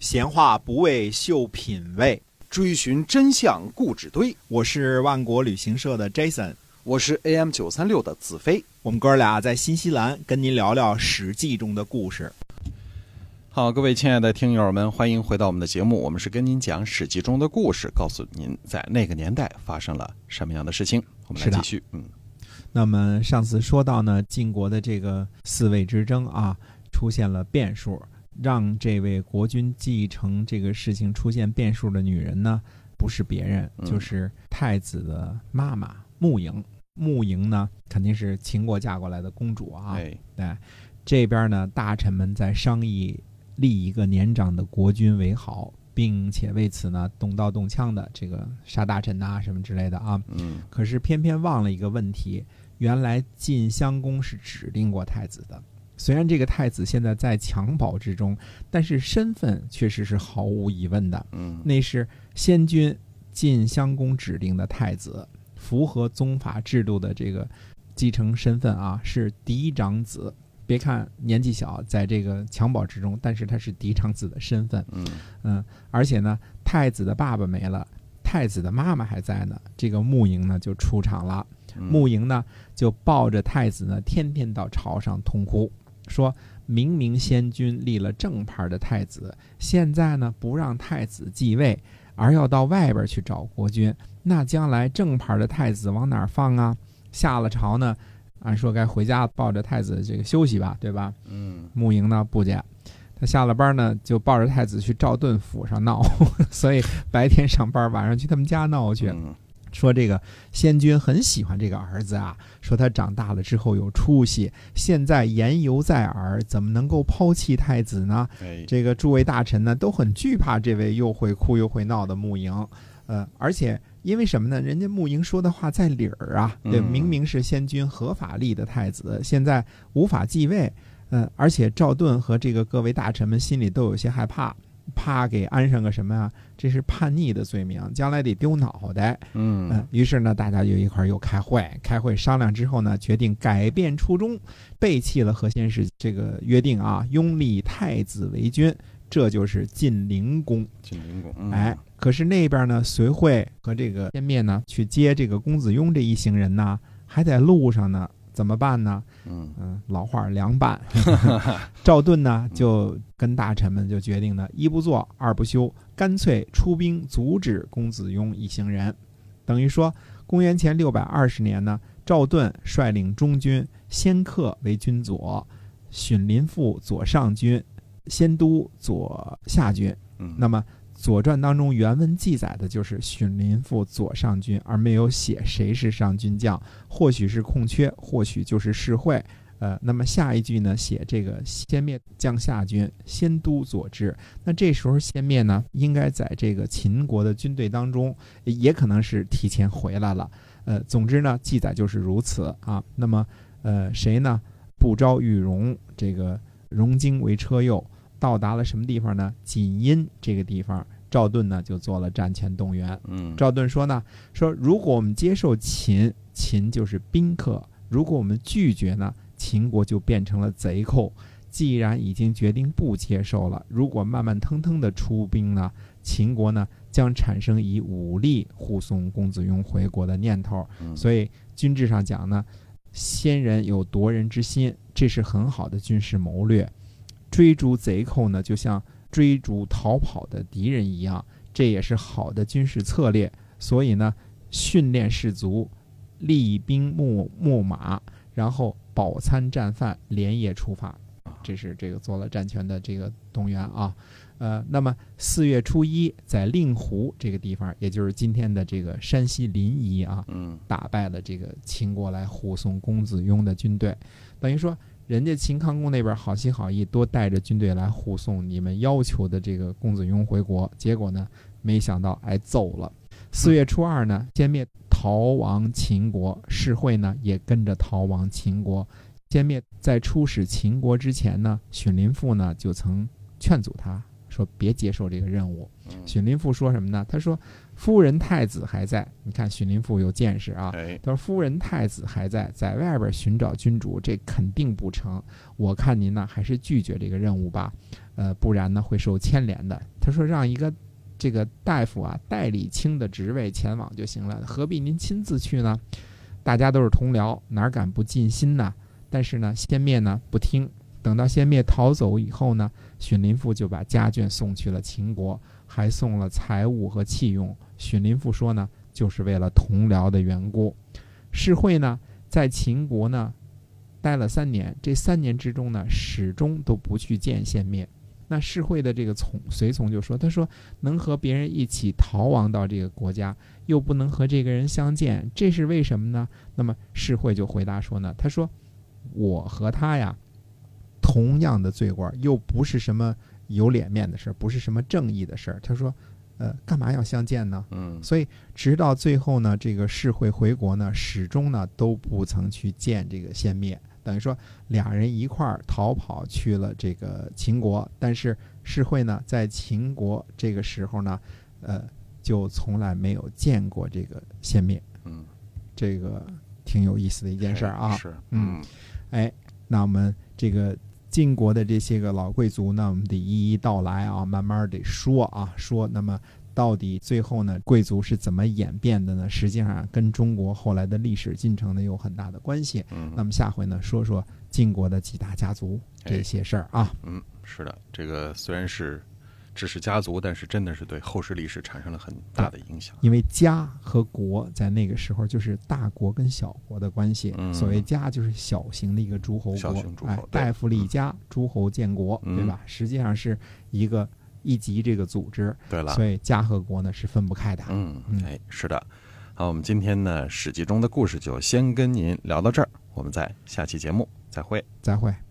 闲话不为秀品味，追寻真相故纸堆。我是万国旅行社的 Jason，我是 AM 九三六的子飞。我们哥俩在新西兰跟您聊聊《史记》中的故事。好，各位亲爱的听友们，欢迎回到我们的节目。我们是跟您讲《史记》中的故事，告诉您在那个年代发生了什么样的事情。我们来继续，嗯。那么上次说到呢，晋国的这个四位之争啊，出现了变数。让这位国君继承这个事情出现变数的女人呢，不是别人，就是太子的妈妈穆莹。穆莹呢，肯定是秦国嫁过来的公主啊。对，这边呢，大臣们在商议立一个年长的国君为好，并且为此呢，动刀动枪的这个杀大臣呐，什么之类的啊。嗯。可是偏偏忘了一个问题，原来晋襄公是指定过太子的。虽然这个太子现在在襁褓之中，但是身份确实是毫无疑问的。嗯，那是先君晋襄公指定的太子，符合宗法制度的这个继承身份啊，是嫡长子。别看年纪小，在这个襁褓之中，但是他是嫡长子的身份。嗯嗯，而且呢，太子的爸爸没了，太子的妈妈还在呢。这个穆莹呢就出场了，穆莹呢就抱着太子呢，天天到朝上痛哭。说明明先君立了正牌的太子，现在呢不让太子继位，而要到外边去找国君，那将来正牌的太子往哪放啊？下了朝呢，按说该回家抱着太子这个休息吧，对吧？嗯，穆莹呢不见，他下了班呢就抱着太子去赵盾府上闹，所以白天上班，晚上去他们家闹去。说这个先君很喜欢这个儿子啊，说他长大了之后有出息，现在言犹在耳，怎么能够抛弃太子呢？这个诸位大臣呢都很惧怕这位又会哭又会闹的穆莹，呃，而且因为什么呢？人家穆莹说的话在理儿啊，对，明明是先君合法立的太子，现在无法继位，嗯，而且赵盾和这个各位大臣们心里都有些害怕。怕给安上个什么呀？这是叛逆的罪名，将来得丢脑袋。嗯，于是呢，大家就一块儿又开会，开会商量之后呢，决定改变初衷，背弃了何先是这个约定啊，拥立太子为君，这就是晋灵公。晋灵公，哎，可是那边呢，随惠和这个先灭呢，去接这个公子雍这一行人呢，还在路上呢。怎么办呢？嗯嗯，老话凉拌。赵盾呢就跟大臣们就决定呢，一不做二不休，干脆出兵阻止公子雍一行人。等于说，公元前六百二十年呢，赵盾率领中军，先克为军左，荀林父左上军，先都左下军。嗯，那么。《左传》当中原文记载的就是荀林父左上军，而没有写谁是上军将，或许是空缺，或许就是事会。呃，那么下一句呢，写这个先灭将下军，先都左之。那这时候先灭呢，应该在这个秦国的军队当中，也可能是提前回来了。呃，总之呢，记载就是如此啊。那么，呃，谁呢？不招玉荣，这个荣经为车右。到达了什么地方呢？锦阴这个地方，赵盾呢就做了战前动员。嗯，赵盾说呢，说如果我们接受秦，秦就是宾客；如果我们拒绝呢，秦国就变成了贼寇。既然已经决定不接受了，如果慢慢腾腾的出兵呢，秦国呢将产生以武力护送公子雍回国的念头。所以军制上讲呢，先人有夺人之心，这是很好的军事谋略。追逐贼寇呢，就像追逐逃跑的敌人一样，这也是好的军事策略。所以呢，训练士卒，立兵秣秣马，然后饱餐战饭，连夜出发。这是这个做了战前的这个动员啊。呃，那么四月初一，在令狐这个地方，也就是今天的这个山西临沂啊，嗯，打败了这个秦国来护送公子雍的军队，等于说。人家秦康公那边好心好意，多带着军队来护送你们要求的这个公子雍回国，结果呢，没想到挨揍了。四月初二呢，歼灭逃亡秦国，世会呢也跟着逃亡秦国。歼灭在出使秦国之前呢，荀林父呢就曾劝阻他，说别接受这个任务。嗯荀林父说什么呢？他说：“夫人太子还在。”你看荀林父有见识啊。哎，他说：“夫人太子还在，在外边寻找君主，这肯定不成。我看您呢，还是拒绝这个任务吧，呃，不然呢会受牵连的。”他说：“让一个这个大夫啊，代理卿的职位前往就行了，何必您亲自去呢？大家都是同僚，哪敢不尽心呢？但是呢，先灭呢不听，等到先灭逃走以后呢，荀林父就把家眷送去了秦国，还送了财物和器用。荀林父说呢，就是为了同僚的缘故。世会呢，在秦国呢待了三年，这三年之中呢，始终都不去见先灭。那世会的这个从随从就说：“他说能和别人一起逃亡到这个国家，又不能和这个人相见，这是为什么呢？”那么世会就回答说呢：“他说我和他呀，同样的罪过，又不是什么有脸面的事儿，不是什么正义的事儿。他说，呃，干嘛要相见呢？嗯所以直到最后呢，这个世会回国呢，始终呢都不曾去见这个先灭。等于说俩人一块儿逃跑去了这个秦国，但是世会呢在秦国这个时候呢，呃，就从来没有见过这个先灭，嗯，这个挺有意思的一件事儿啊。是，嗯嗯哎，那我们这个晋国的这些个老贵族呢，我们得一一道来啊，慢慢得说啊，说。那么到底最后呢，贵族是怎么演变的呢？实际上跟中国后来的历史进程呢有很大的关系。嗯，那么下回呢，说说晋国的几大家族哎这些事儿啊。嗯，是的，这个虽然是只是家族，但是真的是对后世历史产生了很大的影响。因为家和国在那个时候就是大国跟小国的关系。嗯所谓家就是小型的一个诸侯国小型，诸侯哎，大夫立家，诸侯建国，嗯对吧？实际上是一个一级这个组织，对了，所以家和国呢是分不开的。嗯嗯，哎，是的。好，我们今天呢《史记》中的故事就先跟您聊到这儿，我们在下期节目再会。再会。嗯